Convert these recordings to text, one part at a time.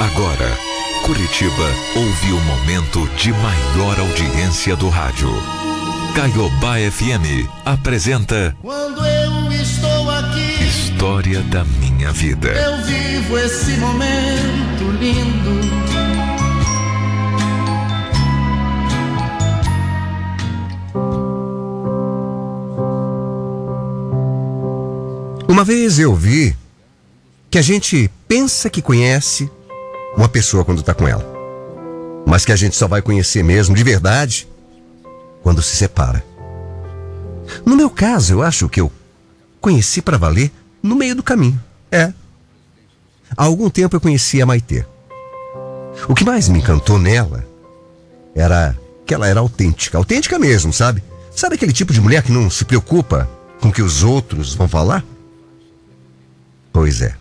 Agora, Curitiba ouve o momento de maior audiência do rádio. Caiobá FM apresenta Quando eu estou aqui, História da Minha Vida. eu vivo esse momento lindo. Uma vez eu vi que a gente pensa que conhece uma pessoa quando tá com ela, mas que a gente só vai conhecer mesmo de verdade quando se separa. No meu caso, eu acho que eu conheci para valer no meio do caminho. É. Há algum tempo eu conheci a Maitê. O que mais me encantou nela era que ela era autêntica, autêntica mesmo, sabe? Sabe aquele tipo de mulher que não se preocupa com o que os outros vão falar? Pois é.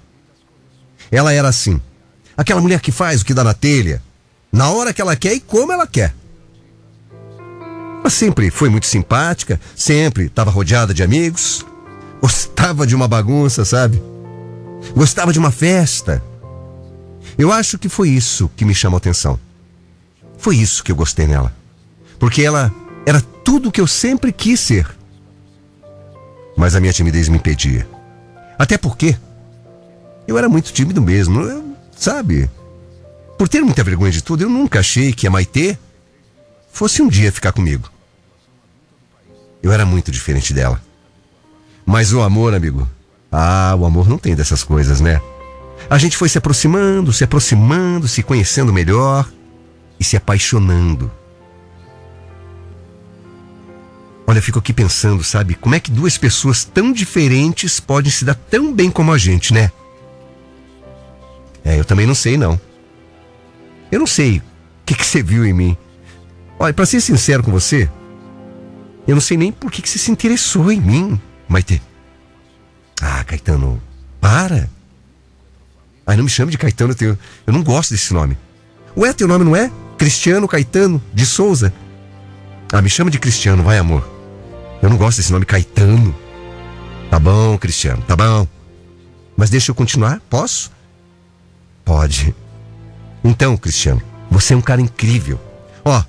Ela era assim. Aquela mulher que faz o que dá na telha, na hora que ela quer e como ela quer. Ela sempre foi muito simpática, sempre estava rodeada de amigos, gostava de uma bagunça, sabe? Gostava de uma festa. Eu acho que foi isso que me chamou a atenção. Foi isso que eu gostei nela. Porque ela era tudo o que eu sempre quis ser. Mas a minha timidez me impedia. Até porque eu era muito tímido mesmo, eu- sabe? Por ter muita vergonha de tudo, eu nunca achei que a Maitê fosse um dia ficar comigo. Eu era muito diferente dela. Mas o amor, amigo, ah, o amor não tem dessas coisas, né? A gente foi se aproximando, se aproximando, se conhecendo melhor e se apaixonando. Olha, eu fico aqui pensando, sabe, como é que duas pessoas tão diferentes podem se dar tão bem como a gente, né? É, eu também não sei, não. Eu não sei o que, que você viu em mim. Olha, pra ser sincero com você, eu não sei nem por que, que você se interessou em mim, Maite. Ah, Caetano, para. Ai, não me chame de Caetano, eu, tenho- eu não gosto desse nome. Ué, teu nome não é? Cristiano Caetano de Souza. Ah, me chama de Cristiano, vai, amor. Eu não gosto desse nome Caetano. Tá bom, Cristiano, tá bom. Mas deixa eu continuar? Posso? Pode. Então, Cristiano, você é um cara incrível. Ó,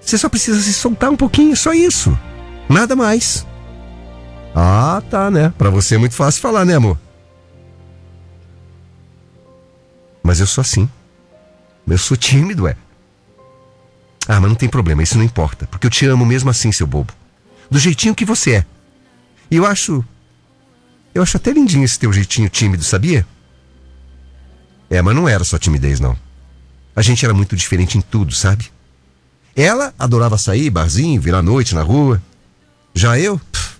você só precisa se soltar um pouquinho, só isso. Nada mais. Ah, tá, né? Pra você é muito fácil falar, né, amor? Mas eu sou assim. Eu sou tímido, é. Ah, mas não tem problema, isso não importa, porque eu te amo mesmo assim, seu bobo. Do jeitinho que você é. E eu acho. Eu acho até lindinho esse teu jeitinho tímido, sabia? É, mas não era só timidez, não. A gente era muito diferente em tudo, sabe? Ela adorava sair, barzinho, virar noite na rua. Já eu, pff,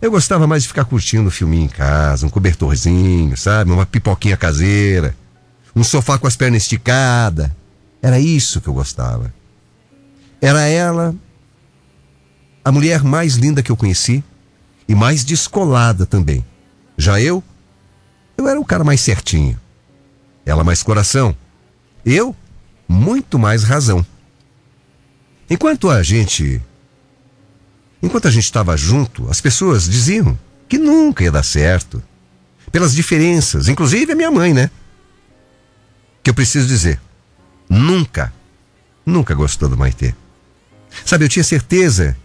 eu gostava mais de ficar curtindo um filminho em casa, um cobertorzinho, sabe? Uma pipoquinha caseira, um sofá com as pernas esticadas. Era isso que eu gostava. Era ela a mulher mais linda que eu conheci e mais descolada também. Já eu, eu era o cara mais certinho. Ela mais coração. Eu, muito mais razão. Enquanto a gente. Enquanto a gente estava junto, as pessoas diziam que nunca ia dar certo. Pelas diferenças, inclusive a minha mãe, né? Que eu preciso dizer, nunca, nunca gostou do Maitê. Sabe, eu tinha certeza.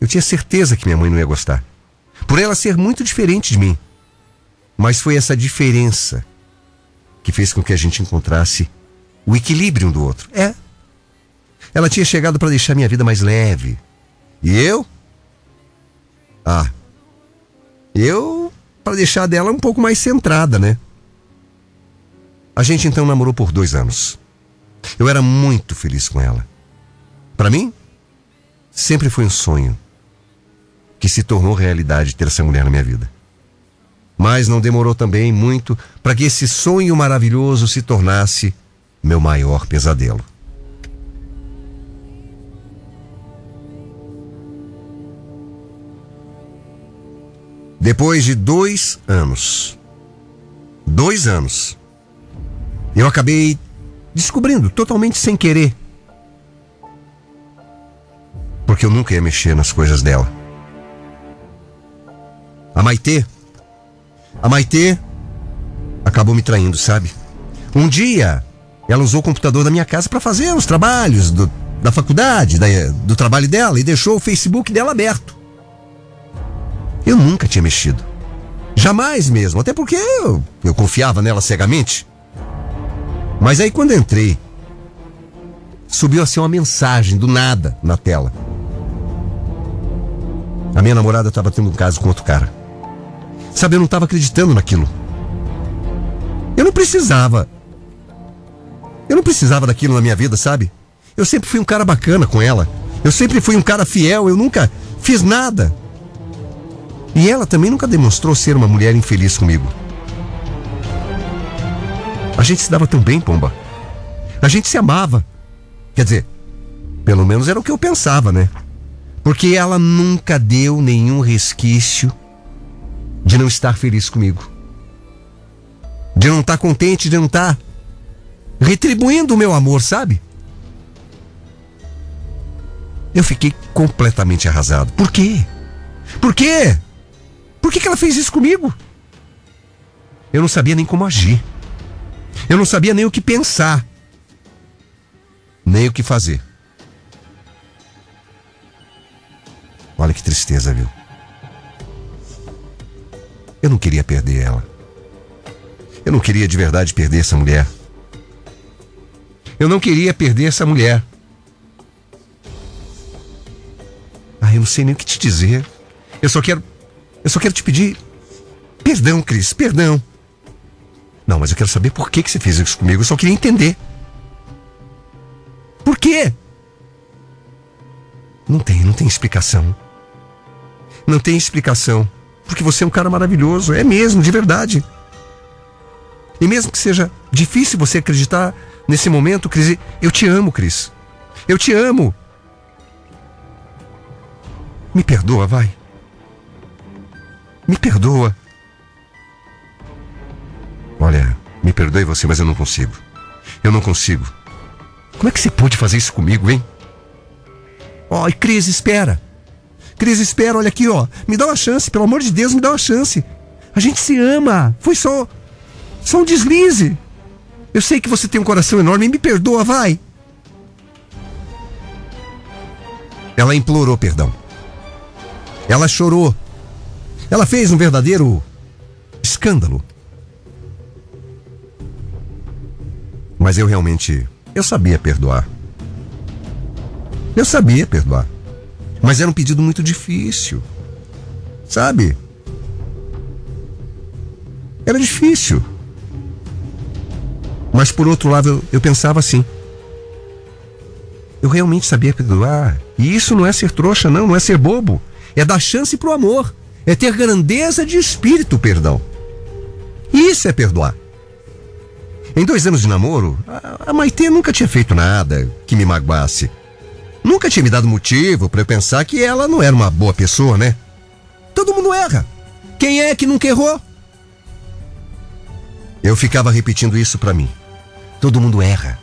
Eu tinha certeza que minha mãe não ia gostar. Por ela ser muito diferente de mim. Mas foi essa diferença que fez com que a gente encontrasse o equilíbrio um do outro. É. Ela tinha chegado para deixar minha vida mais leve. E eu? Ah. Eu para deixar dela um pouco mais centrada, né? A gente então namorou por dois anos. Eu era muito feliz com ela. Para mim, sempre foi um sonho que se tornou realidade ter essa mulher na minha vida. Mas não demorou também muito para que esse sonho maravilhoso se tornasse meu maior pesadelo. Depois de dois anos, dois anos, eu acabei descobrindo totalmente sem querer. Porque eu nunca ia mexer nas coisas dela. A Maitê. A Maitê acabou me traindo, sabe? Um dia, ela usou o computador da minha casa para fazer os trabalhos do, da faculdade, da, do trabalho dela e deixou o Facebook dela aberto. Eu nunca tinha mexido. Jamais mesmo, até porque eu, eu confiava nela cegamente. Mas aí quando entrei, subiu assim uma mensagem do nada na tela. A minha namorada estava tendo um caso com outro cara. Sabe, eu não estava acreditando naquilo. Eu não precisava. Eu não precisava daquilo na minha vida, sabe? Eu sempre fui um cara bacana com ela. Eu sempre fui um cara fiel, eu nunca fiz nada. E ela também nunca demonstrou ser uma mulher infeliz comigo. A gente se dava tão bem, Pomba. A gente se amava. Quer dizer, pelo menos era o que eu pensava, né? Porque ela nunca deu nenhum resquício de não estar feliz comigo. De não estar contente, de não estar retribuindo o meu amor, sabe? Eu fiquei completamente arrasado. Por quê? Por quê? Por que, que ela fez isso comigo? Eu não sabia nem como agir. Eu não sabia nem o que pensar. Nem o que fazer. Olha que tristeza, viu? Eu não queria perder ela. Eu não queria de verdade perder essa mulher. Eu não queria perder essa mulher. Ah, eu não sei nem o que te dizer. Eu só quero. Eu só quero te pedir. Perdão, Cris, perdão. Não, mas eu quero saber por que, que você fez isso comigo. Eu só queria entender. Por quê? Não tem, não tem explicação. Não tem explicação. Porque você é um cara maravilhoso. É mesmo, de verdade. E mesmo que seja difícil você acreditar nesse momento, Cris, eu te amo, Cris. Eu te amo. Me perdoa, vai. Me perdoa. Olha, me perdoe você, mas eu não consigo. Eu não consigo. Como é que você pôde fazer isso comigo, hein? Ó, oh, Cris, espera. Cris, espera, olha aqui, ó. Me dá uma chance, pelo amor de Deus, me dá uma chance. A gente se ama. Foi só. Só um deslize. Eu sei que você tem um coração enorme. Me perdoa, vai. Ela implorou perdão. Ela chorou. Ela fez um verdadeiro escândalo. Mas eu realmente. Eu sabia perdoar. Eu sabia perdoar. Mas era um pedido muito difícil. Sabe? Era difícil. Mas por outro lado, eu, eu pensava assim. Eu realmente sabia perdoar. E isso não é ser trouxa, não, não é ser bobo. É dar chance pro amor. É ter grandeza de espírito, perdão. Isso é perdoar. Em dois anos de namoro, a Maitê nunca tinha feito nada que me magoasse. Nunca tinha me dado motivo para eu pensar que ela não era uma boa pessoa, né? Todo mundo erra. Quem é que nunca errou? Eu ficava repetindo isso para mim. Todo mundo erra.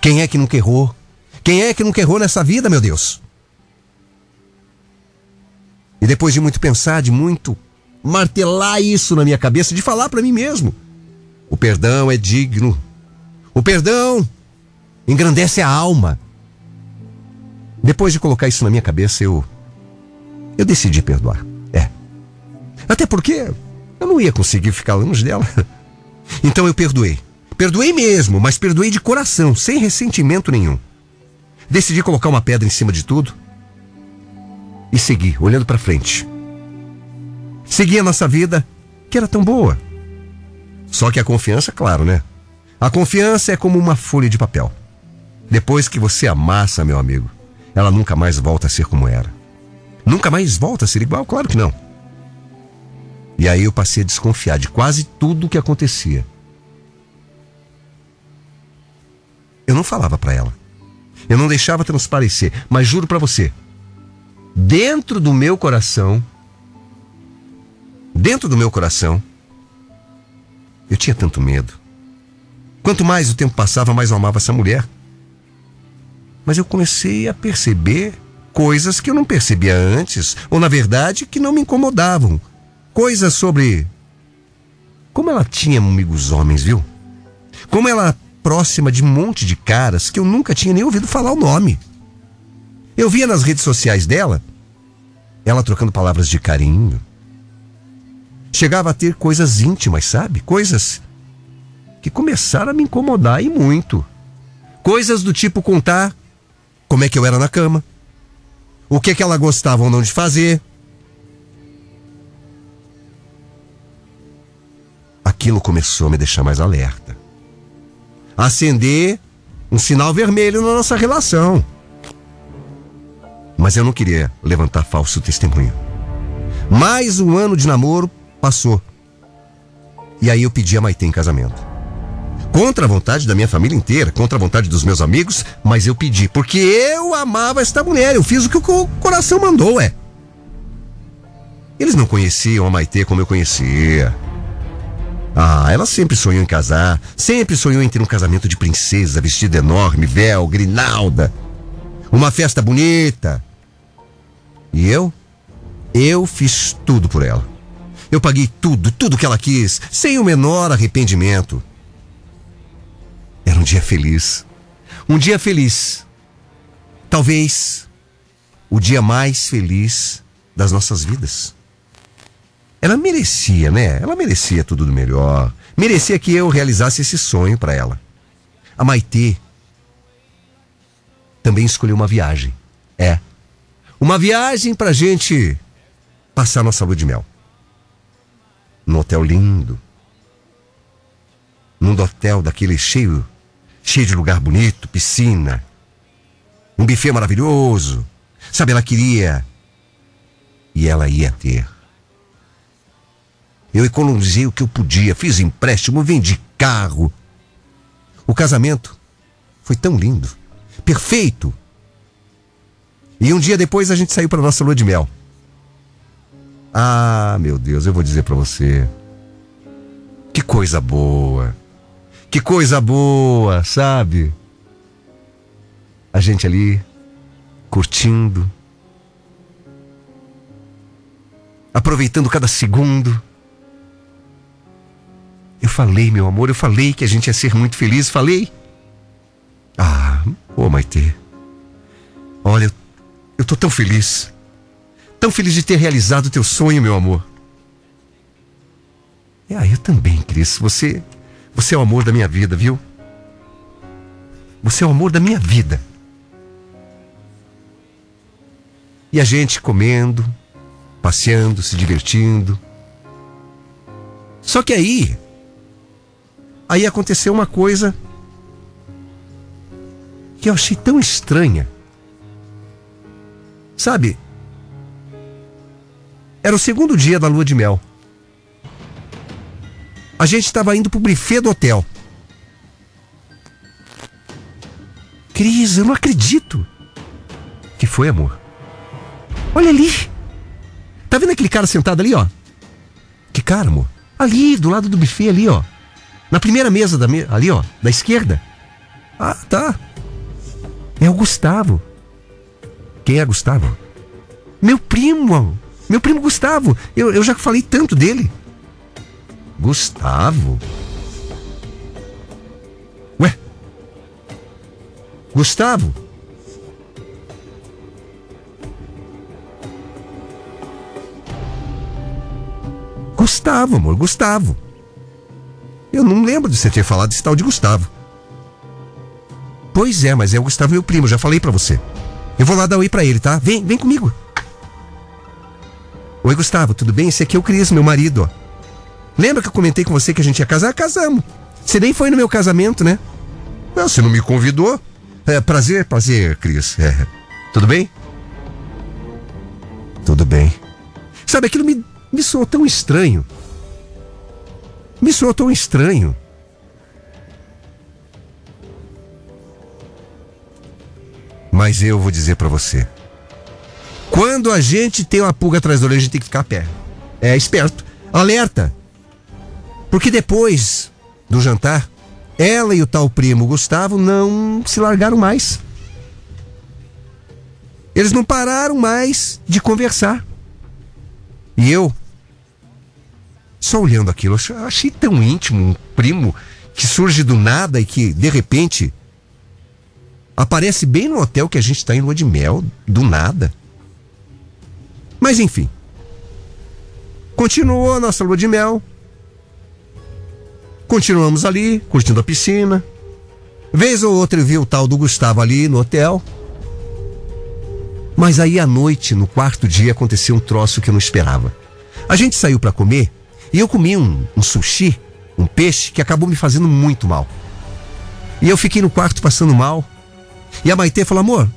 Quem é que nunca errou? Quem é que nunca errou nessa vida, meu Deus? E depois de muito pensar, de muito martelar isso na minha cabeça, de falar para mim mesmo, o perdão é digno. O perdão engrandece a alma. Depois de colocar isso na minha cabeça, eu. Eu decidi perdoar. É. Até porque eu não ia conseguir ficar longe dela. Então eu perdoei. Perdoei mesmo, mas perdoei de coração, sem ressentimento nenhum. Decidi colocar uma pedra em cima de tudo e segui, olhando para frente. Segui a nossa vida, que era tão boa. Só que a confiança, claro, né? A confiança é como uma folha de papel. Depois que você amassa, meu amigo, ela nunca mais volta a ser como era. Nunca mais volta a ser igual? Claro que não. E aí eu passei a desconfiar de quase tudo o que acontecia. Eu não falava para ela. Eu não deixava transparecer, mas juro para você, dentro do meu coração, dentro do meu coração, eu tinha tanto medo. Quanto mais o tempo passava, mais eu amava essa mulher. Mas eu comecei a perceber coisas que eu não percebia antes, ou na verdade que não me incomodavam. Coisas sobre Como ela tinha amigos homens, viu? Como ela próxima de um monte de caras que eu nunca tinha nem ouvido falar o nome. Eu via nas redes sociais dela ela trocando palavras de carinho. Chegava a ter coisas íntimas, sabe? Coisas que começaram a me incomodar e muito. Coisas do tipo contar como é que eu era na cama, o que que ela gostava ou não de fazer. Aquilo começou a me deixar mais alerta. Acender um sinal vermelho na nossa relação. Mas eu não queria levantar falso testemunho. Mais um ano de namoro passou. E aí eu pedi a Maitê em casamento. Contra a vontade da minha família inteira, contra a vontade dos meus amigos, mas eu pedi, porque eu amava esta mulher, eu fiz o que o coração mandou, é. Eles não conheciam a Maitê como eu conhecia. Ah, ela sempre sonhou em casar, sempre sonhou em ter um casamento de princesa, vestido enorme, véu, grinalda. Uma festa bonita. E eu? Eu fiz tudo por ela. Eu paguei tudo, tudo que ela quis, sem o menor arrependimento. Dia feliz. Um dia feliz. Talvez o dia mais feliz das nossas vidas. Ela merecia, né? Ela merecia tudo do melhor. Merecia que eu realizasse esse sonho para ela. A Maitê também escolheu uma viagem. É. Uma viagem pra gente passar nossa lua de mel. Num hotel lindo. Num hotel daquele cheio cheio de lugar bonito, piscina, um buffet maravilhoso. Sabe, ela queria e ela ia ter. Eu economizei o que eu podia, fiz empréstimo, vendi carro. O casamento foi tão lindo, perfeito. E um dia depois a gente saiu para nossa lua de mel. Ah, meu Deus, eu vou dizer para você. Que coisa boa. Que coisa boa, sabe? A gente ali curtindo, aproveitando cada segundo. Eu falei, meu amor, eu falei que a gente ia ser muito feliz, falei. Ah, ô oh, Maitê. Olha, eu, tô tão feliz. Tão feliz de ter realizado o teu sonho, meu amor. Ah, eu também, Cris. Você você é o amor da minha vida, viu? Você é o amor da minha vida. E a gente comendo, passeando, se divertindo. Só que aí, aí aconteceu uma coisa que eu achei tão estranha. Sabe? Era o segundo dia da lua de mel. A gente estava indo pro buffet do hotel. Cris, eu não acredito. Que foi, amor? Olha ali. Tá vendo aquele cara sentado ali, ó? Que cara, amor? Ali, do lado do buffet, ali, ó. Na primeira mesa da me... ali, ó, da esquerda. Ah, tá. É o Gustavo. Quem é Gustavo? Meu primo. Meu primo Gustavo. Eu, eu já falei tanto dele. Gustavo? Ué? Gustavo? Gustavo, amor, Gustavo. Eu não lembro de você ter falado esse tal de Gustavo. Pois é, mas é o Gustavo meu primo, já falei para você. Eu vou lá dar oi para ele, tá? Vem, vem comigo. Oi, Gustavo, tudo bem? Esse aqui é o Cris, meu marido, ó. Lembra que eu comentei com você que a gente ia casar? Casamos. Você nem foi no meu casamento, né? Não, você não me convidou. É, prazer, prazer, Cris. É. Tudo bem? Tudo bem. Sabe, aquilo me, me soou tão estranho. Me soou tão estranho. Mas eu vou dizer para você. Quando a gente tem uma pulga atrás da orelha, a gente tem que ficar pé. É esperto. Alerta. Porque depois do jantar, ela e o tal primo Gustavo não se largaram mais. Eles não pararam mais de conversar. E eu, Só olhando aquilo, achei tão íntimo um primo que surge do nada e que, de repente, aparece bem no hotel que a gente está em lua de mel, do nada. Mas enfim. Continuou a nossa lua de mel. Continuamos ali, curtindo a piscina. Vez ou outra eu vi o tal do Gustavo ali no hotel. Mas aí à noite, no quarto dia, aconteceu um troço que eu não esperava. A gente saiu para comer e eu comi um, um sushi, um peixe, que acabou me fazendo muito mal. E eu fiquei no quarto passando mal. E a Maitê falou: amor,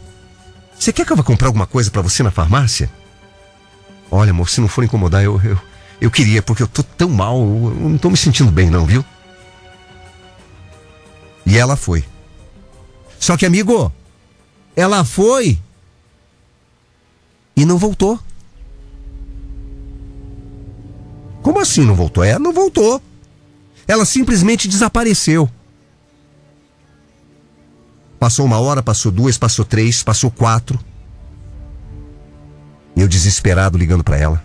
você quer que eu vá comprar alguma coisa para você na farmácia? Olha, amor, se não for incomodar, eu, eu, eu queria, porque eu tô tão mal, eu, não tô me sentindo bem, não, viu? E ela foi. Só que, amigo, ela foi e não voltou. Como assim não voltou? É, não voltou. Ela simplesmente desapareceu. Passou uma hora, passou duas, passou três, passou quatro. Eu desesperado ligando para ela.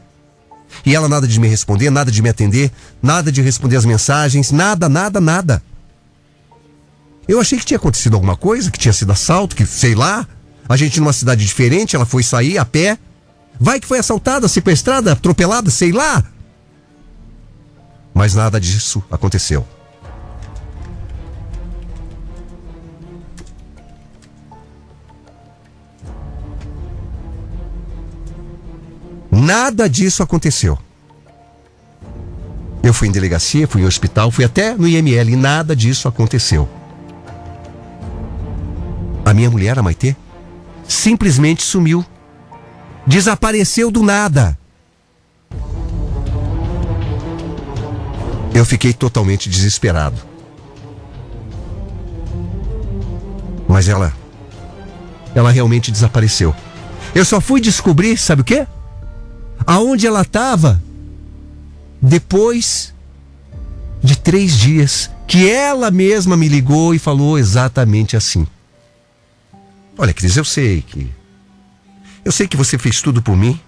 E ela nada de me responder, nada de me atender, nada de responder as mensagens, nada, nada, nada. Eu achei que tinha acontecido alguma coisa, que tinha sido assalto, que sei lá. A gente numa cidade diferente, ela foi sair a pé. Vai que foi assaltada, sequestrada, atropelada, sei lá. Mas nada disso aconteceu. Nada disso aconteceu. Eu fui em delegacia, fui em hospital, fui até no IML e nada disso aconteceu. Minha mulher, a Maitê, simplesmente sumiu. Desapareceu do nada. Eu fiquei totalmente desesperado. Mas ela. Ela realmente desapareceu. Eu só fui descobrir, sabe o quê? Aonde ela estava depois de três dias que ela mesma me ligou e falou exatamente assim. Olha, Cris, eu sei que. Eu sei que você fez tudo por mim.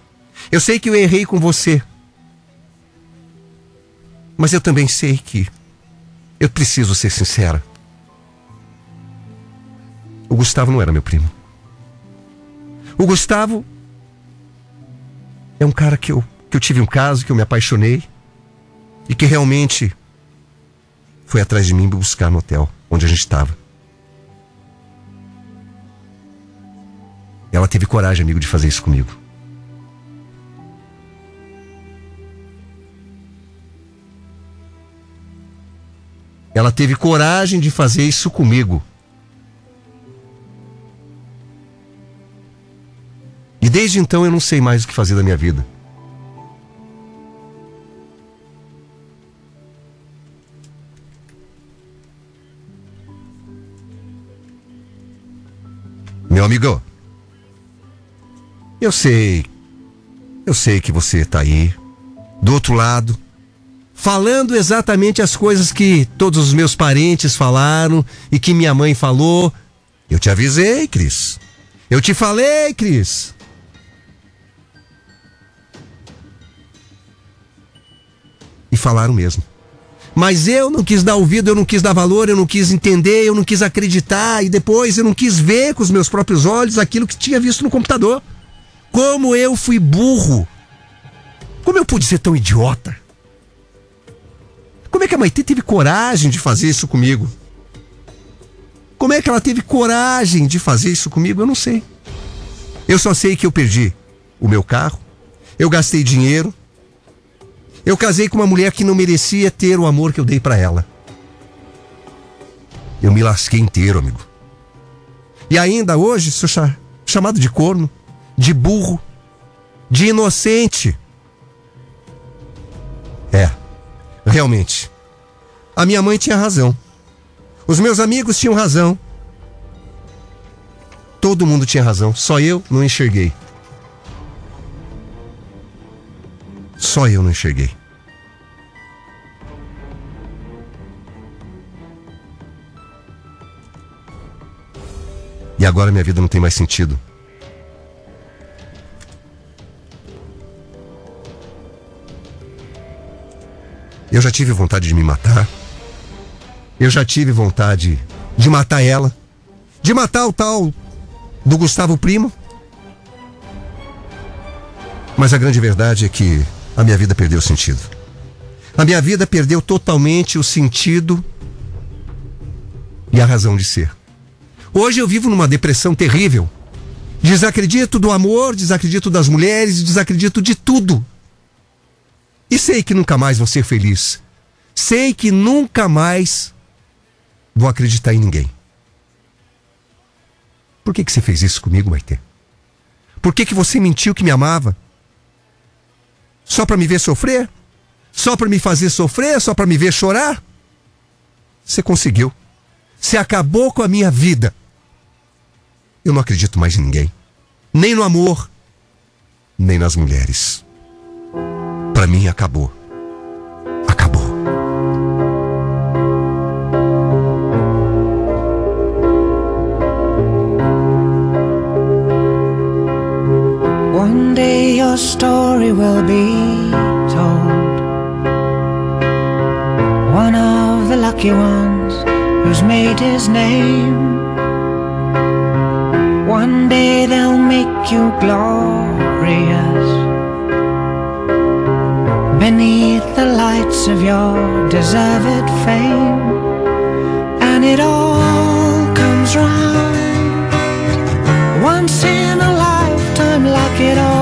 Eu sei que eu errei com você. Mas eu também sei que eu preciso ser sincera. O Gustavo não era meu primo. O Gustavo é um cara que eu, que eu tive um caso, que eu me apaixonei e que realmente foi atrás de mim buscar no hotel onde a gente estava. Ela teve coragem, amigo, de fazer isso comigo. Ela teve coragem de fazer isso comigo. E desde então eu não sei mais o que fazer da minha vida. Meu amigo, eu sei, eu sei que você está aí, do outro lado, falando exatamente as coisas que todos os meus parentes falaram e que minha mãe falou. Eu te avisei, Cris. Eu te falei, Cris. E falaram mesmo. Mas eu não quis dar ouvido, eu não quis dar valor, eu não quis entender, eu não quis acreditar e depois eu não quis ver com os meus próprios olhos aquilo que tinha visto no computador. Como eu fui burro. Como eu pude ser tão idiota? Como é que a Maite teve coragem de fazer isso comigo? Como é que ela teve coragem de fazer isso comigo? Eu não sei. Eu só sei que eu perdi o meu carro, eu gastei dinheiro, eu casei com uma mulher que não merecia ter o amor que eu dei para ela. Eu me lasquei inteiro, amigo. E ainda hoje sou chamado de corno, de burro, de inocente. É, realmente. A minha mãe tinha razão. Os meus amigos tinham razão. Todo mundo tinha razão, só eu não enxerguei. Só eu não enxerguei. E agora minha vida não tem mais sentido. Eu já tive vontade de me matar. Eu já tive vontade de matar ela. De matar o tal do Gustavo Primo. Mas a grande verdade é que a minha vida perdeu sentido. A minha vida perdeu totalmente o sentido e a razão de ser. Hoje eu vivo numa depressão terrível. Desacredito do amor, desacredito das mulheres, desacredito de tudo. E sei que nunca mais vou ser feliz. Sei que nunca mais vou acreditar em ninguém. Por que, que você fez isso comigo, Maite? Por que, que você mentiu que me amava? Só para me ver sofrer? Só para me fazer sofrer? Só para me ver chorar? Você conseguiu. Você acabou com a minha vida. Eu não acredito mais em ninguém. Nem no amor, nem nas mulheres. Para mim acabou. Acabou. One day your story will be told. One of the lucky ones who's made his name. One day they'll make you glorious beneath the lights of your deserved fame, and it all comes round once in a lifetime, like it always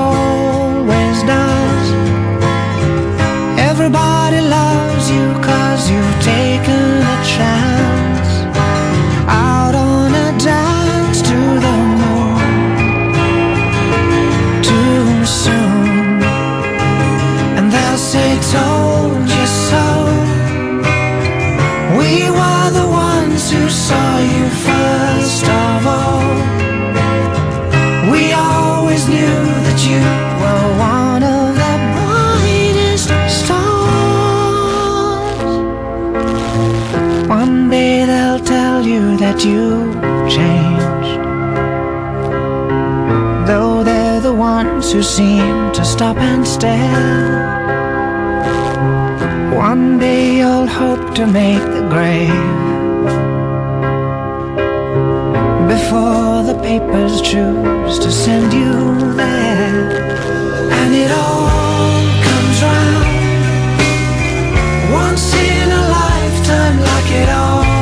ones who seem to stop and stare. One day you'll hope to make the grave before the papers choose to send you there. And it all comes round once in a lifetime, like it all.